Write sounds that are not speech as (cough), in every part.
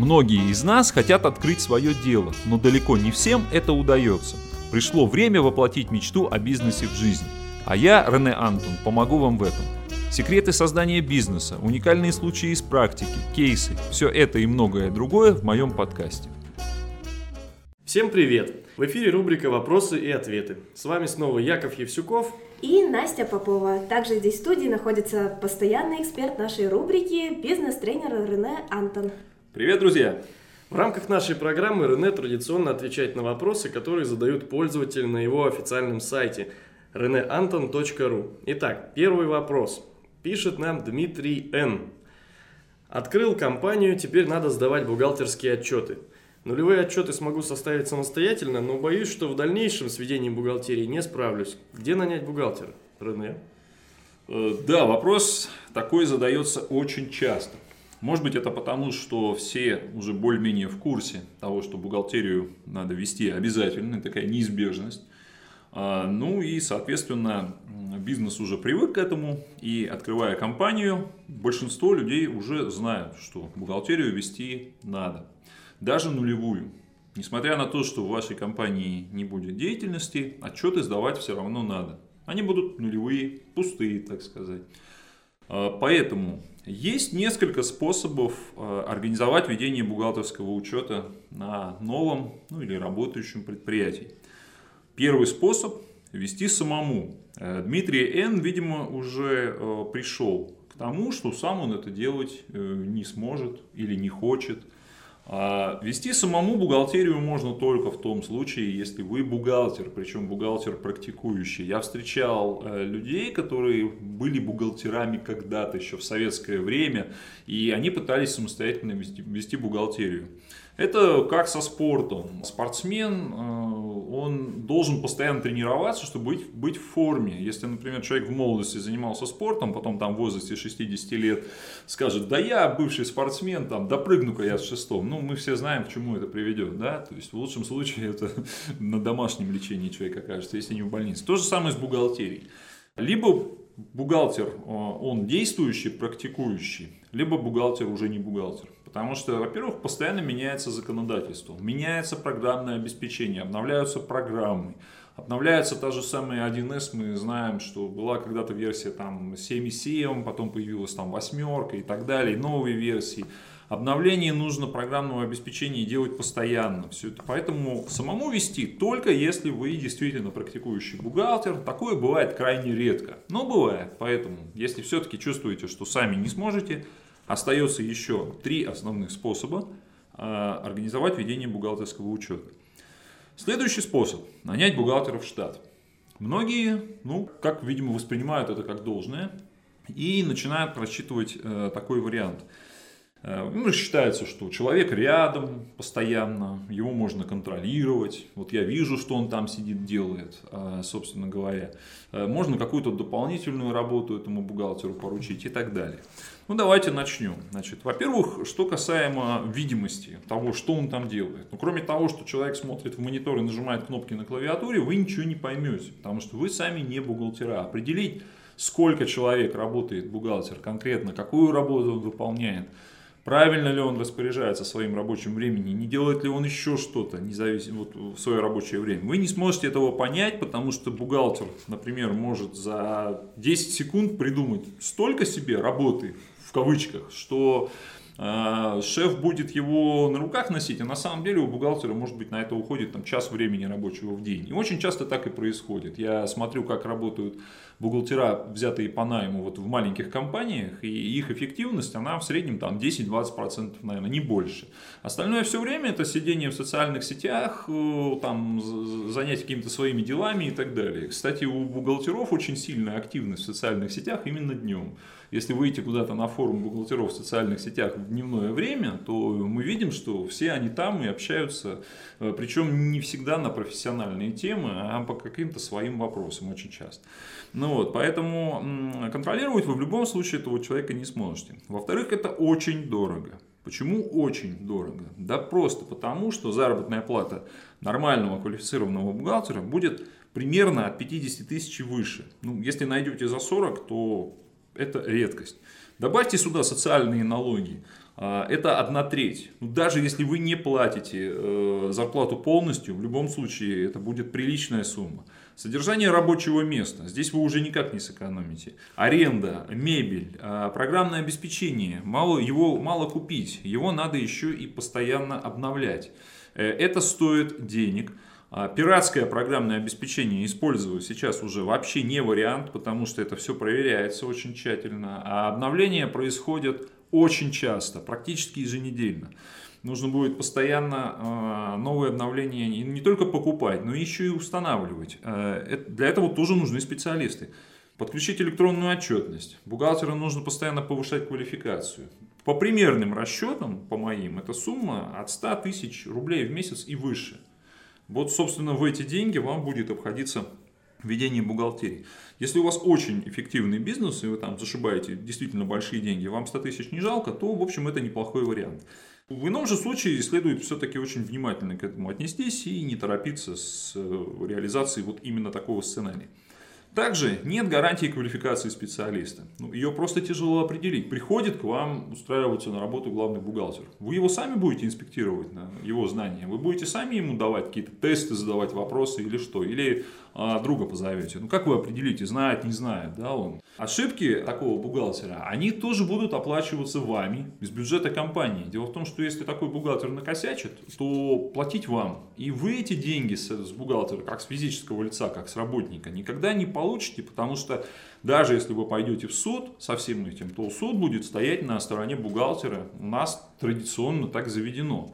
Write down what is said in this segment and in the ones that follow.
Многие из нас хотят открыть свое дело, но далеко не всем это удается. Пришло время воплотить мечту о бизнесе в жизнь. А я, Рене Антон, помогу вам в этом. Секреты создания бизнеса, уникальные случаи из практики, кейсы – все это и многое другое в моем подкасте. Всем привет! В эфире рубрика «Вопросы и ответы». С вами снова Яков Евсюков и Настя Попова. Также здесь в студии находится постоянный эксперт нашей рубрики, бизнес-тренер Рене Антон. Привет, друзья! В рамках нашей программы Рене традиционно отвечает на вопросы, которые задают пользователи на его официальном сайте reneanton.ru. Итак, первый вопрос. Пишет нам Дмитрий Н. Открыл компанию, теперь надо сдавать бухгалтерские отчеты. Нулевые отчеты смогу составить самостоятельно, но боюсь, что в дальнейшем с ведением бухгалтерии не справлюсь. Где нанять бухгалтера? Рене? Э, да, вопрос такой задается очень часто. Может быть, это потому, что все уже более-менее в курсе того, что бухгалтерию надо вести обязательно, такая неизбежность. А, ну и, соответственно, бизнес уже привык к этому, и открывая компанию, большинство людей уже знают, что бухгалтерию вести надо, даже нулевую. Несмотря на то, что в вашей компании не будет деятельности, отчеты сдавать все равно надо. Они будут нулевые, пустые, так сказать. А, поэтому есть несколько способов а, организовать ведение бухгалтерского учета на новом ну, или работающем предприятии. Первый способ – вести самому. Э, Дмитрий Н, видимо, уже э, пришел к тому, что сам он это делать э, не сможет или не хочет – вести самому бухгалтерию можно только в том случае, если вы бухгалтер, причем бухгалтер практикующий. Я встречал э, людей, которые были бухгалтерами когда-то еще в советское время, и они пытались самостоятельно вести, вести бухгалтерию. Это как со спортом. Спортсмен, э, он должен постоянно тренироваться, чтобы быть, быть в форме. Если, например, человек в молодости занимался спортом, потом там в возрасте 60 лет скажет, да я бывший спортсмен, там, допрыгну-ка я с шестом. Ну, мы все знаем, к чему это приведет, да. То есть, в лучшем случае, это (laughs) на домашнем лечении человек окажется, если не в больнице. То же самое с бухгалтерией. Либо бухгалтер, э, он действующий, практикующий, либо бухгалтер уже не бухгалтер. Потому что, во-первых, постоянно меняется законодательство, меняется программное обеспечение, обновляются программы, обновляется та же самая 1С, мы знаем, что была когда-то версия там 7.7, потом появилась там восьмерка и так далее, новые версии. Обновление нужно программного обеспечения делать постоянно. Все это. Поэтому самому вести только если вы действительно практикующий бухгалтер. Такое бывает крайне редко, но бывает. Поэтому, если все-таки чувствуете, что сами не сможете, Остается еще три основных способа а, организовать ведение бухгалтерского учета. Следующий способ – нанять бухгалтера в штат. Многие, ну, как, видимо, воспринимают это как должное и начинают просчитывать э, такой вариант – ну, считается, что человек рядом постоянно, его можно контролировать. Вот я вижу, что он там сидит, делает, э, собственно говоря. Э, можно какую-то дополнительную работу этому бухгалтеру поручить и так далее. Ну, давайте начнем. Значит, во-первых, что касаемо видимости того, что он там делает. Ну, кроме того, что человек смотрит в монитор и нажимает кнопки на клавиатуре, вы ничего не поймете, потому что вы сами не бухгалтера. Определить, сколько человек работает бухгалтер конкретно, какую работу он выполняет – правильно ли он распоряжается своим рабочим временем, не делает ли он еще что-то независимо вот, в свое рабочее время. Вы не сможете этого понять, потому что бухгалтер, например, может за 10 секунд придумать столько себе работы, в кавычках, что э, шеф будет его на руках носить, а на самом деле у бухгалтера, может быть, на это уходит там, час времени рабочего в день. И очень часто так и происходит. Я смотрю, как работают бухгалтера, взятые по найму вот в маленьких компаниях, и их эффективность, она в среднем там 10-20%, наверное, не больше. Остальное все время это сидение в социальных сетях, э, там, занять какими-то своими делами и так далее. Кстати, у бухгалтеров очень сильная активность в социальных сетях именно днем. Если выйти куда-то на форум бухгалтеров в социальных сетях в дневное время, то мы видим, что все они там и общаются, э, причем не всегда на профессиональные темы, а по каким-то своим вопросам очень часто. Ну вот, поэтому контролировать вы в любом случае этого человека не сможете. Во-вторых, это очень дорого. Почему очень дорого? Да просто потому, что заработная плата нормального квалифицированного бухгалтера будет примерно от 50 тысяч выше. Ну, если найдете за 40, то это редкость. Добавьте сюда социальные налоги, это одна треть. Ну, даже если вы не платите э, зарплату полностью, в любом случае это будет приличная сумма. Содержание рабочего места. Здесь вы уже никак не сэкономите. Аренда, мебель, а, программное обеспечение. Мало, его мало купить. Его надо еще и постоянно обновлять. Э, это стоит денег. А, пиратское программное обеспечение использовать сейчас уже вообще не вариант, потому что это все проверяется очень тщательно. А обновления происходят очень часто, практически еженедельно. Нужно будет постоянно а, новые обновления не только покупать, но еще и устанавливать. А, для этого тоже нужны специалисты. Подключить электронную отчетность. Бухгалтеру нужно постоянно повышать квалификацию. По примерным расчетам, по моим, это сумма от 100 тысяч рублей в месяц и выше. Вот, собственно, в эти деньги вам будет обходиться ведение бухгалтерии. Если у вас очень эффективный бизнес, и вы там зашибаете действительно большие деньги, вам 100 тысяч не жалко, то, в общем, это неплохой вариант. В ином же случае следует все-таки очень внимательно к этому отнестись и не торопиться с э, реализацией вот именно такого сценария. Также нет гарантии квалификации специалиста. Ну, ее просто тяжело определить. Приходит к вам устраиваться на работу главный бухгалтер. Вы его сами будете инспектировать на его знания. Вы будете сами ему давать какие-то тесты, задавать вопросы или что. Или а, друга позовете. Ну как вы определите, знает, не знает, да, он. Ошибки такого бухгалтера, они тоже будут оплачиваться вами из бюджета компании. Дело в том, что если такой бухгалтер накосячит, то платить вам. И вы эти деньги с, с бухгалтера, как с физического лица, как с работника, никогда не получите, потому что даже если вы пойдете в суд со всем этим, то суд будет стоять на стороне бухгалтера. У нас традиционно так заведено.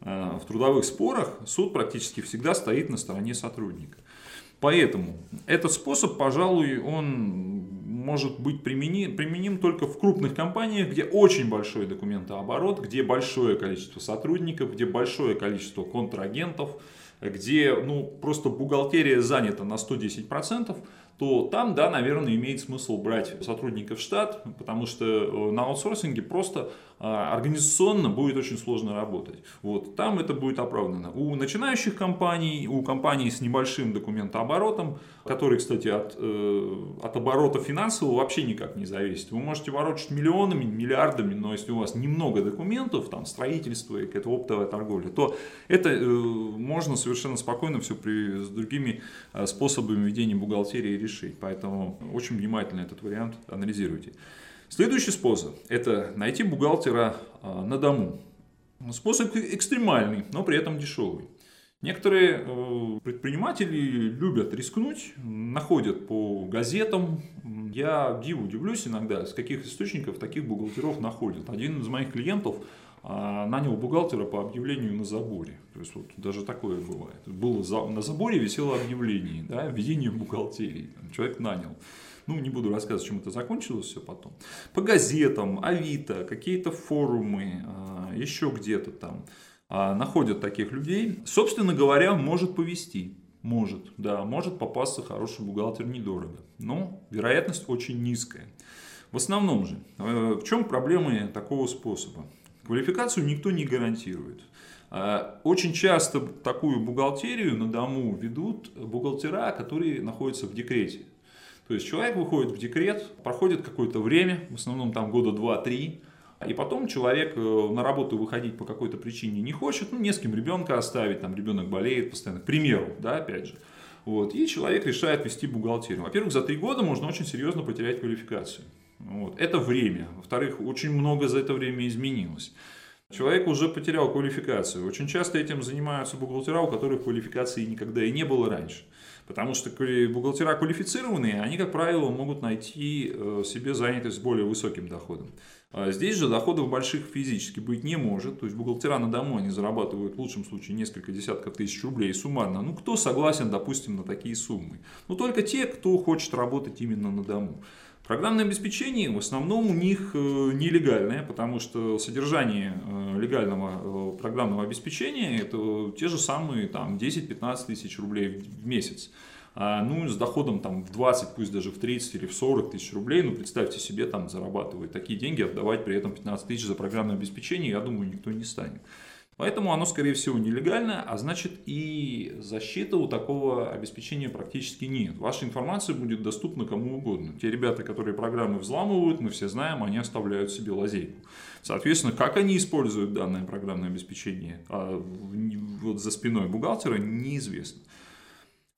Э, в трудовых спорах суд практически всегда стоит на стороне сотрудника. Поэтому этот способ, пожалуй, он может быть применим, применим только в крупных компаниях, где очень большой документооборот, где большое количество сотрудников, где большое количество контрагентов, где ну, просто бухгалтерия занята на 110%, то там, да, наверное, имеет смысл брать сотрудников в штат, потому что э, на аутсорсинге просто организационно будет очень сложно работать. Вот, там это будет оправдано. У начинающих компаний, у компаний с небольшим документооборотом, который, кстати, от, э, от оборота финансового вообще никак не зависит. Вы можете ворочать миллионами, миллиардами, но если у вас немного документов, там строительство и какая-то оптовая торговля, то это э, можно совершенно спокойно все при, с другими э, способами ведения бухгалтерии решить. Поэтому очень внимательно этот вариант анализируйте. Следующий способ – это найти бухгалтера а, на дому. Способ экстремальный, но при этом дешевый. Некоторые э, предприниматели любят рискнуть, находят по газетам. Я диву удивлюсь иногда, с каких источников таких бухгалтеров находят. Один из моих клиентов а, нанял бухгалтера по объявлению на заборе. То есть вот даже такое бывает. Было на заборе висело объявление, да, введение бухгалтерии. Человек нанял. Ну, не буду рассказывать, чем это закончилось все потом. По газетам, Авито, какие-то форумы, а, еще где-то там а, находят таких людей. Собственно говоря, может повести. Может, да, может попасться хороший бухгалтер недорого. Но вероятность очень низкая. В основном же, э, в чем проблемы такого способа? Квалификацию никто не гарантирует. А, очень часто такую бухгалтерию на дому ведут бухгалтера, которые находятся в декрете. То есть человек выходит в декрет, проходит какое-то время, в основном там года 2-3, и потом человек э, на работу выходить по какой-то причине не хочет, ну, не с кем ребенка оставить, там ребенок болеет постоянно, к примеру, да, опять же. Вот, и человек решает вести бухгалтерию. Во-первых, за три года можно очень серьезно потерять квалификацию. Вот, это время. Во-вторых, очень много за это время изменилось. Человек уже потерял квалификацию. Очень часто этим занимаются бухгалтера, у которых квалификации никогда и не было раньше. Потому что бухгалтера квалифицированные, они, как правило, могут найти э, себе занятость с более высоким доходом. А здесь же доходов больших физически быть не может. То есть бухгалтера на дому они зарабатывают в лучшем случае несколько десятков тысяч рублей суммарно. Ну, кто согласен, допустим, на такие суммы? Ну, только те, кто хочет работать именно на дому. Программное обеспечение в основном у них э, нелегальное, потому что содержание э, легального э, программного обеспечения это те же самые там, 10-15 тысяч рублей в месяц. А, ну, с доходом там, в 20, пусть даже в 30 или в 40 тысяч рублей, ну, представьте себе, там зарабатывать такие деньги, отдавать при этом 15 тысяч за программное обеспечение, я думаю, никто не станет. Поэтому оно, скорее всего, нелегальное, а значит и защиты у такого обеспечения практически нет. Ваша информация будет доступна кому угодно. Те ребята, которые программы взламывают, мы все знаем, они оставляют себе лазейку. Соответственно, как они используют данное программное обеспечение а вот за спиной бухгалтера, неизвестно.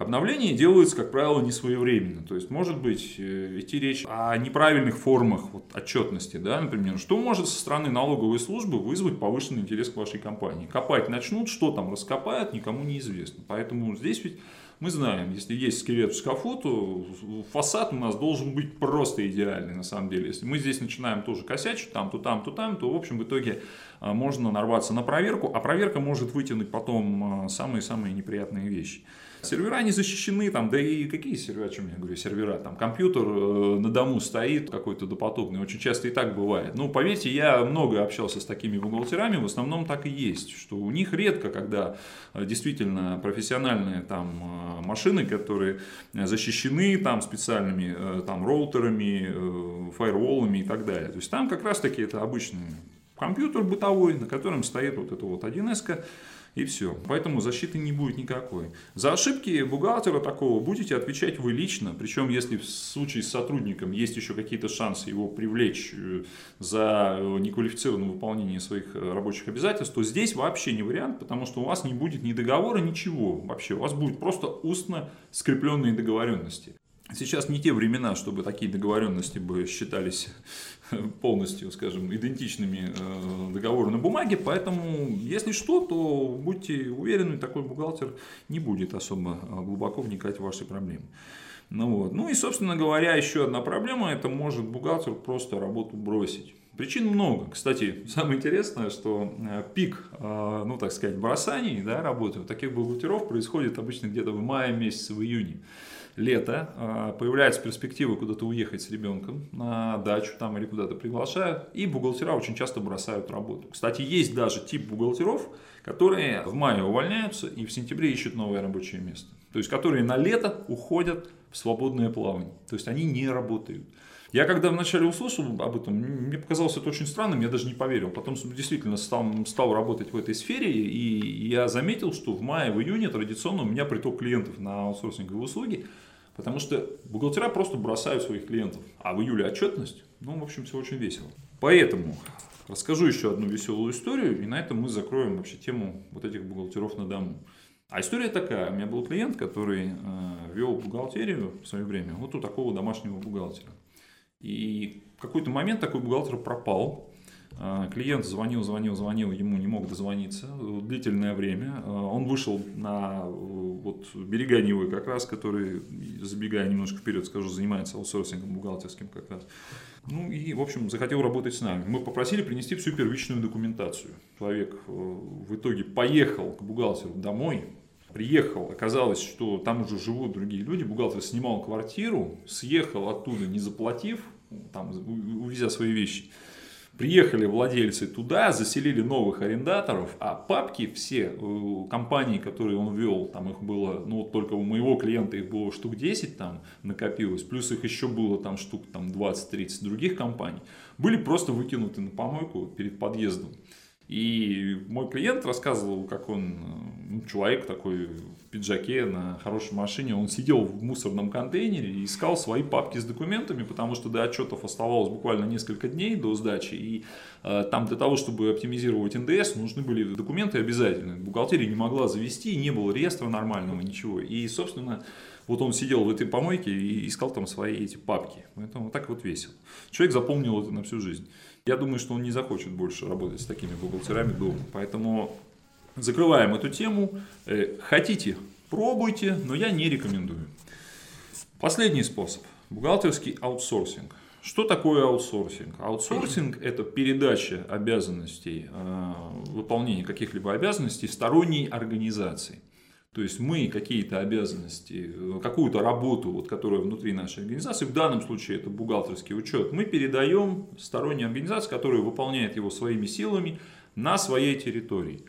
Обновление делается, как правило, не своевременно. То есть, может быть, э, идти речь о неправильных формах вот, отчетности. Да? Например, что может со стороны налоговой службы вызвать повышенный интерес к вашей компании? Копать начнут, что там раскопают, никому неизвестно. Поэтому здесь ведь мы знаем, если есть скелет в шкафу, то фасад у нас должен быть просто идеальный на самом деле. Если мы здесь начинаем тоже косячить, там, то там, то там, то в общем в итоге а, можно нарваться на проверку, а проверка может вытянуть потом а, самые-самые неприятные вещи. Сервера не защищены, там, да и какие сервера, о чем я говорю, сервера, там компьютер э, на дому стоит какой-то допотопный, очень часто и так бывает. Ну, поверьте, я много общался с такими бухгалтерами, в основном так и есть, что у них редко, когда э, действительно профессиональные там э, машины, которые защищены там специальными там роутерами, фаерволами и так далее. То есть там как раз таки это обычный компьютер бытовой, на котором стоит вот эта вот 1С, и все. Поэтому защиты не будет никакой. За ошибки бухгалтера такого будете отвечать вы лично. Причем, если в случае с сотрудником есть еще какие-то шансы его привлечь э, за неквалифицированное выполнение своих э, рабочих обязательств, то здесь вообще не вариант, потому что у вас не будет ни договора, ничего вообще. У вас будет просто устно скрепленные договоренности. Сейчас не те времена, чтобы такие договоренности бы считались (laughs) полностью, скажем, идентичными э, договору на бумаге, поэтому, если что, то будьте уверены, такой бухгалтер не будет особо э, глубоко вникать в ваши проблемы. Ну, вот. ну и, собственно говоря, еще одна проблема, это может бухгалтер просто работу бросить. Причин много. Кстати, (laughs) самое интересное, что э, пик, ну так сказать, бросаний да, работы у таких бухгалтеров происходит обычно где-то в мае месяце, в июне лето, а, появляется перспектива куда-то уехать с ребенком на дачу там или куда-то приглашают, и бухгалтера очень часто бросают работу. Кстати, есть даже тип бухгалтеров, которые в мае увольняются и в сентябре ищут новое рабочее место. То есть, которые на лето уходят в свободное плавание. То есть, они не работают. Я когда вначале услышал об этом, мне показалось это очень странным, я даже не поверил. Потом действительно стал, стал работать в этой сфере, и я заметил, что в мае, в июне традиционно у меня приток клиентов на аутсорсинговые услуги, потому что бухгалтера просто бросают своих клиентов. А в июле отчетность, ну, в общем, все очень весело. Поэтому расскажу еще одну веселую историю, и на этом мы закроем вообще тему вот этих бухгалтеров на дому. А история такая. У меня был клиент, который э, вел бухгалтерию в свое время вот у такого домашнего бухгалтера. И в какой-то момент такой бухгалтер пропал. А, клиент звонил, звонил, звонил, ему не мог дозвониться длительное время. А, он вышел на вот, берега Невы как раз, который, забегая немножко вперед, скажу, занимается аутсорсингом бухгалтерским как раз. Ну и, в общем, захотел работать с нами. Мы попросили принести всю первичную документацию. Человек э, в итоге поехал к бухгалтеру домой, приехал, оказалось, что там уже живут другие люди, бухгалтер снимал квартиру, съехал оттуда, не заплатив, там, увезя свои вещи. Приехали владельцы туда, заселили новых арендаторов, а папки все э, компании, которые он вел, там их было, ну вот только у моего клиента их было штук 10 там накопилось, плюс их еще было там штук там 20-30 других компаний, были просто выкинуты на помойку перед подъездом. И мой клиент рассказывал, как он, ну, человек такой в пиджаке на хорошей машине, он сидел в мусорном контейнере и искал свои папки с документами, потому что до отчетов оставалось буквально несколько дней до сдачи. И э, там для того, чтобы оптимизировать НДС, нужны были документы обязательные. Бухгалтерия не могла завести, не было реестра нормального, ничего. И, собственно, вот он сидел в этой помойке и искал там свои эти папки. Поэтому так вот весело. Человек запомнил это на всю жизнь. Я думаю, что он не захочет больше работать с такими бухгалтерами дома. Поэтому закрываем эту тему. Э, хотите, пробуйте, но я не рекомендую. Последний способ. Бухгалтерский аутсорсинг. Что такое аутсорсинг? Аутсорсинг – это передача обязанностей, э, выполнение каких-либо обязанностей сторонней организации. То есть мы какие-то обязанности, какую-то работу, вот, которая внутри нашей организации, в данном случае это бухгалтерский учет, мы передаем сторонней организации, которая выполняет его своими силами на своей территории.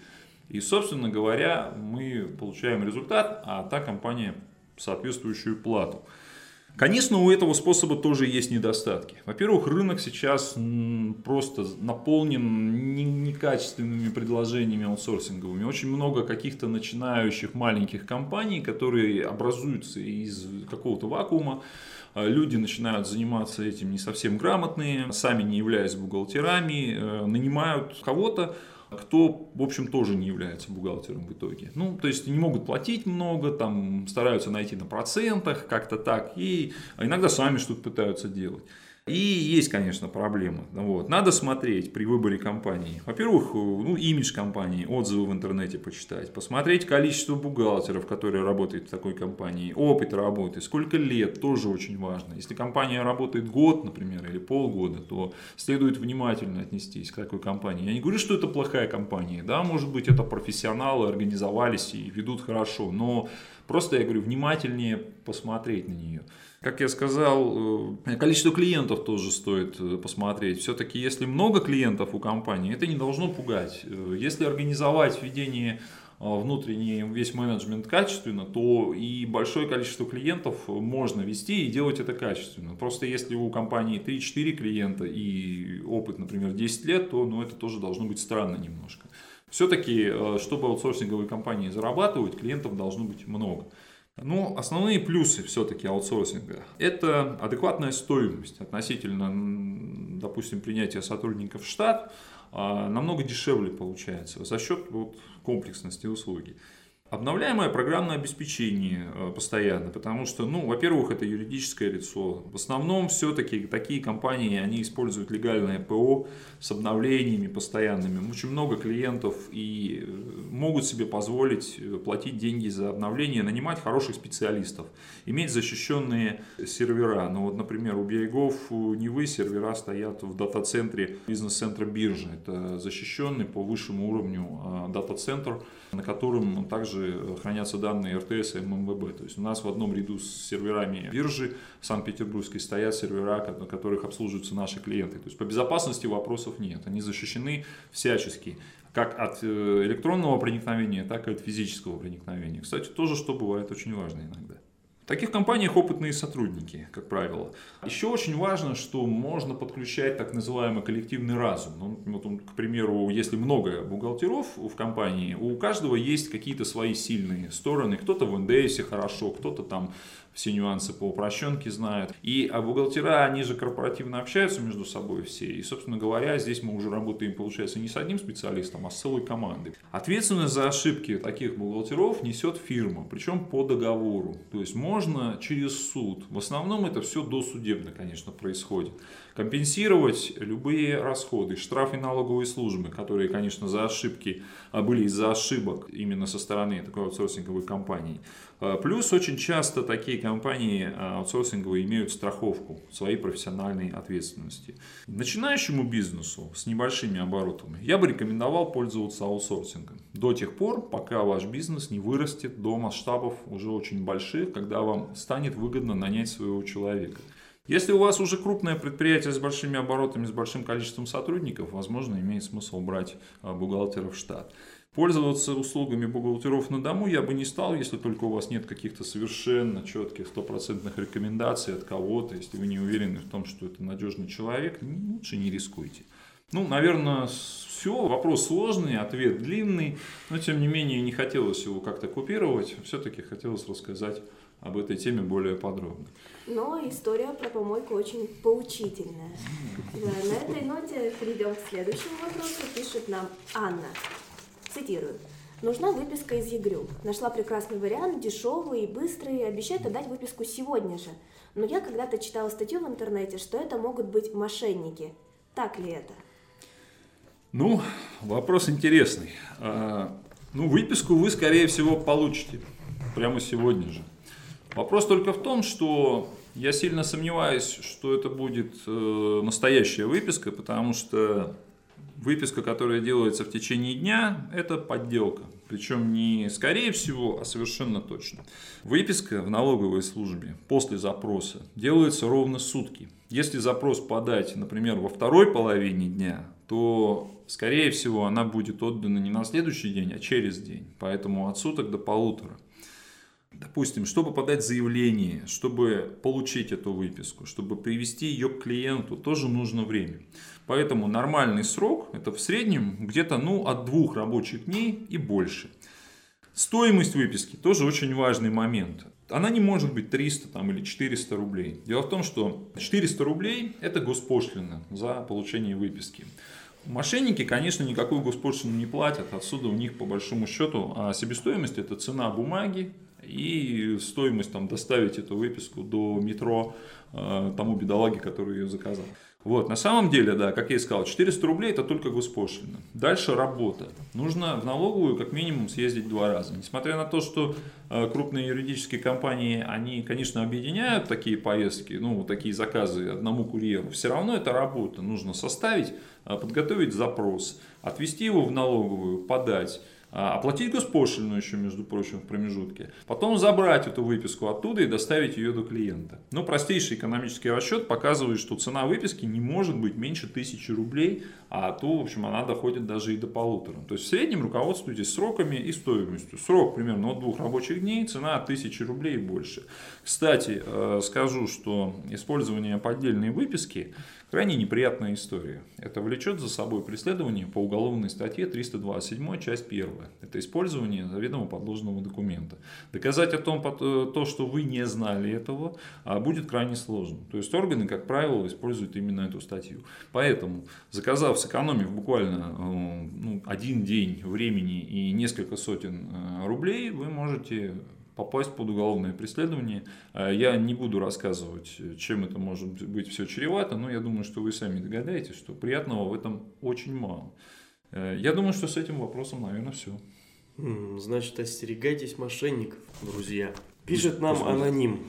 И, собственно говоря, мы получаем результат, а та компания соответствующую плату. Конечно, у этого способа тоже есть недостатки. Во-первых, рынок сейчас просто наполнен некачественными предложениями аутсорсинговыми. Очень много каких-то начинающих маленьких компаний, которые образуются из какого-то вакуума. А люди начинают заниматься этим не совсем грамотные, сами не являясь бухгалтерами, э, нанимают кого-то, кто, в общем, тоже не является бухгалтером в итоге. Ну, то есть не могут платить много, там стараются найти на процентах, как-то так, и иногда сами что-то пытаются делать. И есть, конечно, проблема. Вот. Надо смотреть при выборе компании. Во-первых, ну, имидж компании, отзывы в интернете почитать, посмотреть количество бухгалтеров, которые работают в такой компании, опыт работы, сколько лет, тоже очень важно. Если компания работает год, например, или полгода, то следует внимательно отнестись к такой компании. Я не говорю, что это плохая компания, да, может быть, это профессионалы организовались и ведут хорошо, но просто я говорю, внимательнее посмотреть на нее. Как я сказал, э, количество клиентов тоже стоит э, посмотреть. Все-таки, если много клиентов у компании, это не должно пугать. Э, если организовать введение внутренний весь менеджмент качественно, то и большое количество клиентов можно вести и делать это качественно. Просто если у компании 3-4 клиента и опыт, например, 10 лет, то ну, это тоже должно быть странно немножко. Все-таки, чтобы аутсорсинговые компании зарабатывать, клиентов должно быть много. Но основные плюсы все-таки аутсорсинга – это адекватная стоимость относительно, допустим, принятия сотрудников в штат, а, намного дешевле получается за счет вот, комплексности услуги. Обновляемое программное обеспечение э, постоянно, потому что, ну, во-первых, это юридическое лицо. В основном все-таки такие компании, они используют легальное ПО с обновлениями постоянными. Очень много клиентов и э, могут себе позволить э, платить деньги за обновление, нанимать хороших специалистов, иметь защищенные сервера. Ну вот, например, у берегов Невы сервера стоят в дата-центре бизнес-центра биржи. Это защищенный по высшему уровню дата-центр, на котором также также хранятся данные РТС и ММВБ. То есть у нас в одном ряду с серверами биржи Санкт-Петербургской стоят сервера, на которых обслуживаются наши клиенты. То есть по безопасности вопросов нет. Они защищены всячески как от э, электронного проникновения, так и от физического проникновения. Кстати, тоже, что бывает очень важно иногда. В таких компаниях опытные сотрудники, как правило. Еще очень важно, что можно подключать так называемый коллективный разум. Ну, вот, к примеру, если много бухгалтеров в компании, у каждого есть какие-то свои сильные стороны. Кто-то в НДС хорошо, кто-то там все нюансы по упрощенке знают. И а бухгалтера, они же корпоративно общаются между собой все. И, собственно говоря, здесь мы уже работаем, получается, не с одним специалистом, а с целой командой. Ответственность за ошибки таких бухгалтеров несет фирма, причем по договору. То есть можно через суд. В основном это все досудебно, конечно, происходит компенсировать любые расходы, штрафы налоговой службы, которые, конечно, за ошибки а, были из-за ошибок именно со стороны такой аутсорсинговой компании. А, плюс очень часто такие компании а, аутсорсинговые имеют страховку своей профессиональной ответственности. Начинающему бизнесу с небольшими оборотами я бы рекомендовал пользоваться аутсорсингом до тех пор, пока ваш бизнес не вырастет до масштабов уже очень больших, когда вам станет выгодно нанять своего человека. Если у вас уже крупное предприятие с большими оборотами, с большим количеством сотрудников, возможно, имеет смысл брать а, бухгалтера в штат. Пользоваться услугами бухгалтеров на дому я бы не стал, если только у вас нет каких-то совершенно четких стопроцентных рекомендаций от кого-то, если вы не уверены в том, что это надежный человек, лучше не рискуйте. Ну, наверное, все. Вопрос сложный, ответ длинный, но тем не менее не хотелось его как-то купировать, все-таки хотелось рассказать об этой теме более подробно. Но история про помойку очень поучительная. Да, на этой ноте перейдем к следующему вопросу. Пишет нам Анна. Цитирую. Нужна выписка из ЕГРЮ. Нашла прекрасный вариант, дешевый и быстрый, обещает отдать выписку сегодня же. Но я когда-то читала статью в интернете, что это могут быть мошенники. Так ли это? Ну, вопрос интересный. А, ну, выписку вы, скорее всего, получите прямо сегодня же. Вопрос только в том, что я сильно сомневаюсь, что это будет э, настоящая выписка, потому что выписка, которая делается в течение дня, это подделка. Причем не скорее всего, а совершенно точно. Выписка в налоговой службе после запроса делается ровно сутки. Если запрос подать, например, во второй половине дня, то, скорее всего, она будет отдана не на следующий день, а через день. Поэтому от суток до полутора. Допустим, чтобы подать заявление, чтобы получить эту выписку, чтобы привести ее к клиенту, тоже нужно время. Поэтому нормальный срок это в среднем где-то ну, от двух рабочих дней и больше. Стоимость выписки тоже очень важный момент. Она не может быть 300 там, или 400 рублей. Дело в том, что 400 рублей это госпошлина за получение выписки. Мошенники, конечно, никакую госпошлину не платят, отсюда у них по большому счету а себестоимость это цена бумаги и стоимость там, доставить эту выписку до метро э, тому бедолаге, который ее заказал. Вот, на самом деле, да, как я и сказал, 400 рублей это только госпошлина. Дальше работа. Нужно в налоговую как минимум съездить два раза. Несмотря на то, что э, крупные юридические компании, они, конечно, объединяют такие поездки, ну, такие заказы одному курьеру, все равно это работа. Нужно составить, э, подготовить запрос, отвести его в налоговую, подать оплатить госпошлину еще, между прочим, в промежутке, потом забрать эту выписку оттуда и доставить ее до клиента. Но простейший экономический расчет показывает, что цена выписки не может быть меньше тысячи рублей, а то, в общем, она доходит даже и до полутора. То есть в среднем руководствуйтесь сроками и стоимостью. Срок примерно от двух рабочих дней, цена тысячи рублей и больше. Кстати, э, скажу, что использование поддельной выписки Крайне неприятная история. Это влечет за собой преследование по уголовной статье 327, часть 1. Это использование заведомо подложного документа. Доказать о том, э, то, что вы не знали этого, а, будет крайне сложно. То есть органы, как правило, используют именно эту статью. Поэтому, заказав, сэкономив буквально э, ну, один день времени и несколько сотен э, рублей, вы можете попасть под уголовное преследование. А я не буду рассказывать, чем это может быть все чревато, но я думаю, что вы сами догадаетесь, что приятного в этом очень мало. Э, я думаю, что с этим вопросом, наверное, все. Значит, остерегайтесь мошенников, друзья. Пишет нам аноним.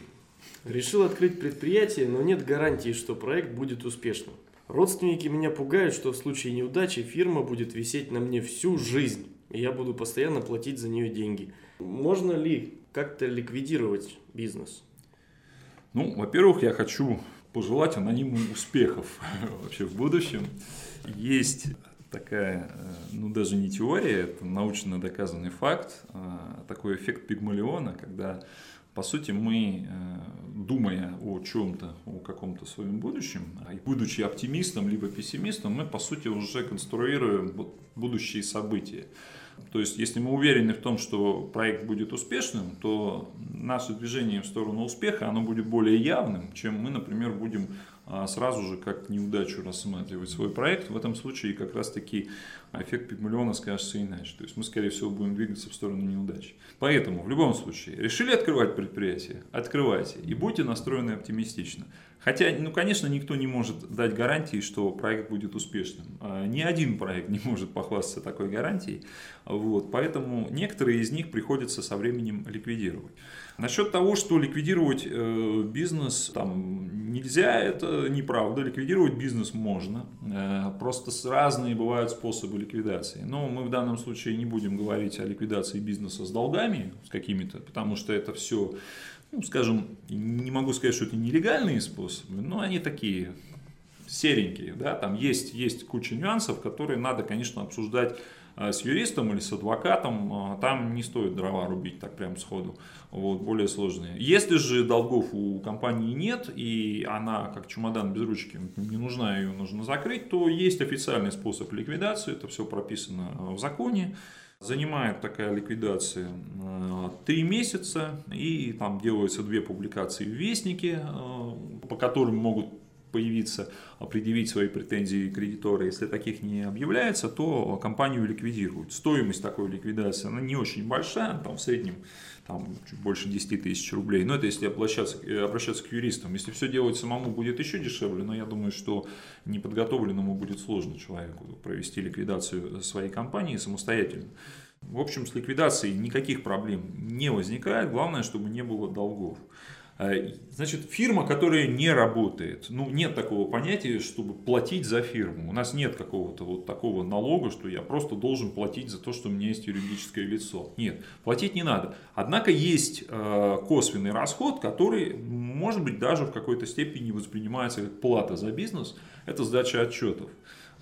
Решил открыть предприятие, но нет гарантии, что проект будет успешным. Родственники меня пугают, что в случае неудачи фирма будет висеть на мне всю жизнь, и я буду постоянно платить за нее деньги. Можно ли как-то ликвидировать бизнес? Ну, во-первых, я хочу пожелать анониму успехов (laughs) вообще в будущем. Есть такая, э, ну даже не теория, это научно доказанный факт, а такой эффект Пигмалиона, когда по сути, мы, э, думая о чем-то, о каком-то своем будущем, и будучи оптимистом либо пессимистом, мы, по сути, уже конструируем будущие события. То есть, если мы уверены в том, что проект будет успешным, то наше движение в сторону успеха, оно будет более явным, чем мы, например, будем а, сразу же как неудачу рассматривать свой проект. В этом случае как раз таки эффект Пигмалиона скажется иначе. То есть мы, скорее всего, будем двигаться в сторону неудачи. Поэтому, в любом случае, решили открывать предприятие? Открывайте и будьте настроены оптимистично. Хотя, ну, конечно, никто не может дать гарантии, что проект будет успешным. А, ни один проект не может похвастаться такой гарантией. Вот, поэтому некоторые из них приходится со временем ликвидировать. Насчет того, что ликвидировать э, бизнес там, нельзя, это неправда. Ликвидировать бизнес можно. Э, просто разные бывают способы ликвидации. Но мы в данном случае не будем говорить о ликвидации бизнеса с долгами, с какими-то, потому что это все, ну, скажем, не могу сказать, что это нелегальные способы, но они такие серенькие. Да? Там есть, есть куча нюансов, которые надо, конечно, обсуждать с юристом или с адвокатом, а, там не стоит дрова рубить так прям сходу, вот, более сложные. Если же долгов у компании нет, и она как чемодан без ручки, не нужна, ее нужно закрыть, то есть официальный способ ликвидации, это все прописано в законе. Занимает такая ликвидация три месяца, и там делаются две публикации в Вестнике, по которым могут появиться, предъявить свои претензии кредитора. Если таких не объявляется, то компанию ликвидируют. Стоимость такой ликвидации, она не очень большая, там в среднем там, чуть больше 10 тысяч рублей. Но это если обращаться, э, обращаться к юристам. Если все делать самому, будет еще дешевле, но я думаю, что неподготовленному будет сложно человеку провести ликвидацию своей компании самостоятельно. В общем, с ликвидацией никаких проблем не возникает. Главное, чтобы не было долгов. Э, значит, фирма, которая не работает, ну, нет такого понятия, чтобы платить за фирму. У нас нет какого-то вот такого налога, что я просто должен платить за то, что у меня есть юридическое лицо. Нет, платить не надо. Однако есть э, косвенный расход, который, может быть, даже в какой-то степени воспринимается как плата за бизнес. Это сдача отчетов.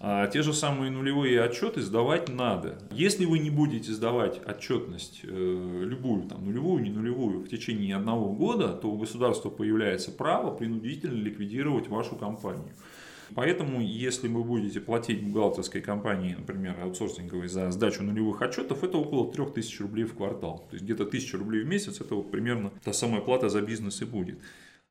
А те же самые нулевые отчеты сдавать надо. Если вы не будете сдавать отчетность э, любую, там, нулевую, не нулевую, в течение одного года, то у государства появляется право принудительно ликвидировать вашу компанию. Поэтому, если вы будете платить бухгалтерской компании, например, аутсорсинговой, за сдачу нулевых отчетов, это около 3000 рублей в квартал. То есть где-то 1000 рублей в месяц, это вот примерно та самая плата за бизнес и будет.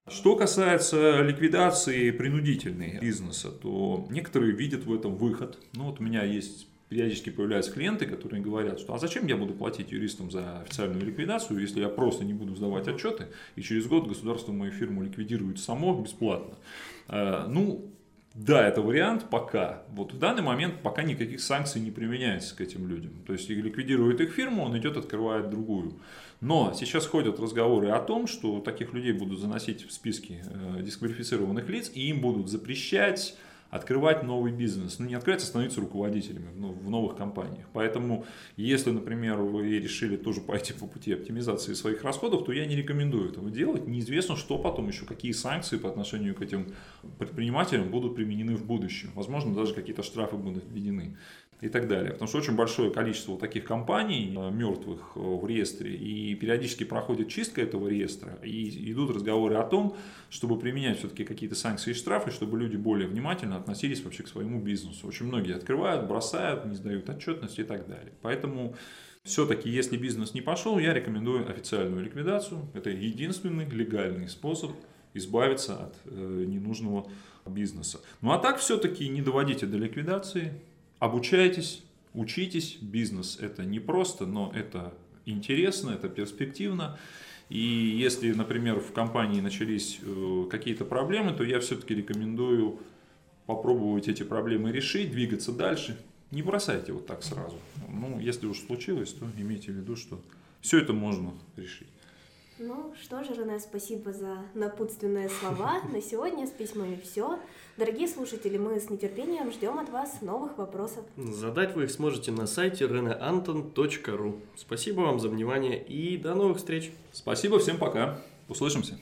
Что касается ликвидации принудительной бизнеса, то некоторые видят в этом выход. Ну вот у меня есть периодически появляются клиенты, которые говорят, что а зачем я буду платить юристам за официальную ликвидацию, если я просто не буду сдавать отчеты, и через год государство мою фирму ликвидирует само бесплатно. Э, ну, да, это вариант пока. Вот в данный момент пока никаких санкций не применяется к этим людям. То есть ликвидирует их фирму, он идет, открывает другую. Но сейчас ходят разговоры о том, что таких людей будут заносить в списки э, дисквалифицированных лиц, и им будут запрещать открывать новый бизнес. Ну, не открывать, а становиться руководителями в новых компаниях. Поэтому, если, например, вы решили тоже пойти по пути оптимизации своих расходов, то я не рекомендую этого делать. Неизвестно, что потом еще, какие санкции по отношению к этим предпринимателям будут применены в будущем. Возможно, даже какие-то штрафы будут введены и так далее. Потому что очень большое количество таких компаний э, мертвых э, в реестре, и периодически проходит чистка этого реестра, и идут разговоры о том, чтобы применять все-таки какие-то санкции и штрафы, чтобы люди более внимательно относились вообще к своему бизнесу. Очень многие открывают, бросают, не сдают отчетность и так далее. Поэтому все-таки, если бизнес не пошел, я рекомендую официальную ликвидацию. Это единственный легальный способ избавиться от э, ненужного бизнеса. Ну а так все-таки не доводите до ликвидации, Обучайтесь, учитесь. Бизнес это не просто, но это интересно, это перспективно. И если, например, в компании начались э, какие-то проблемы, то я все-таки рекомендую попробовать эти проблемы решить, двигаться дальше. Не бросайте вот так сразу. Ну, если уж случилось, то имейте в виду, что все это можно решить. Ну что же, Рене, спасибо за напутственные слова. (laughs) На сегодня с письмами все. Дорогие слушатели, мы с нетерпением ждем от вас новых вопросов. Задать вы их сможете на сайте reneanton.ru. Спасибо вам за внимание и до новых встреч. Спасибо, всем пока. Услышимся.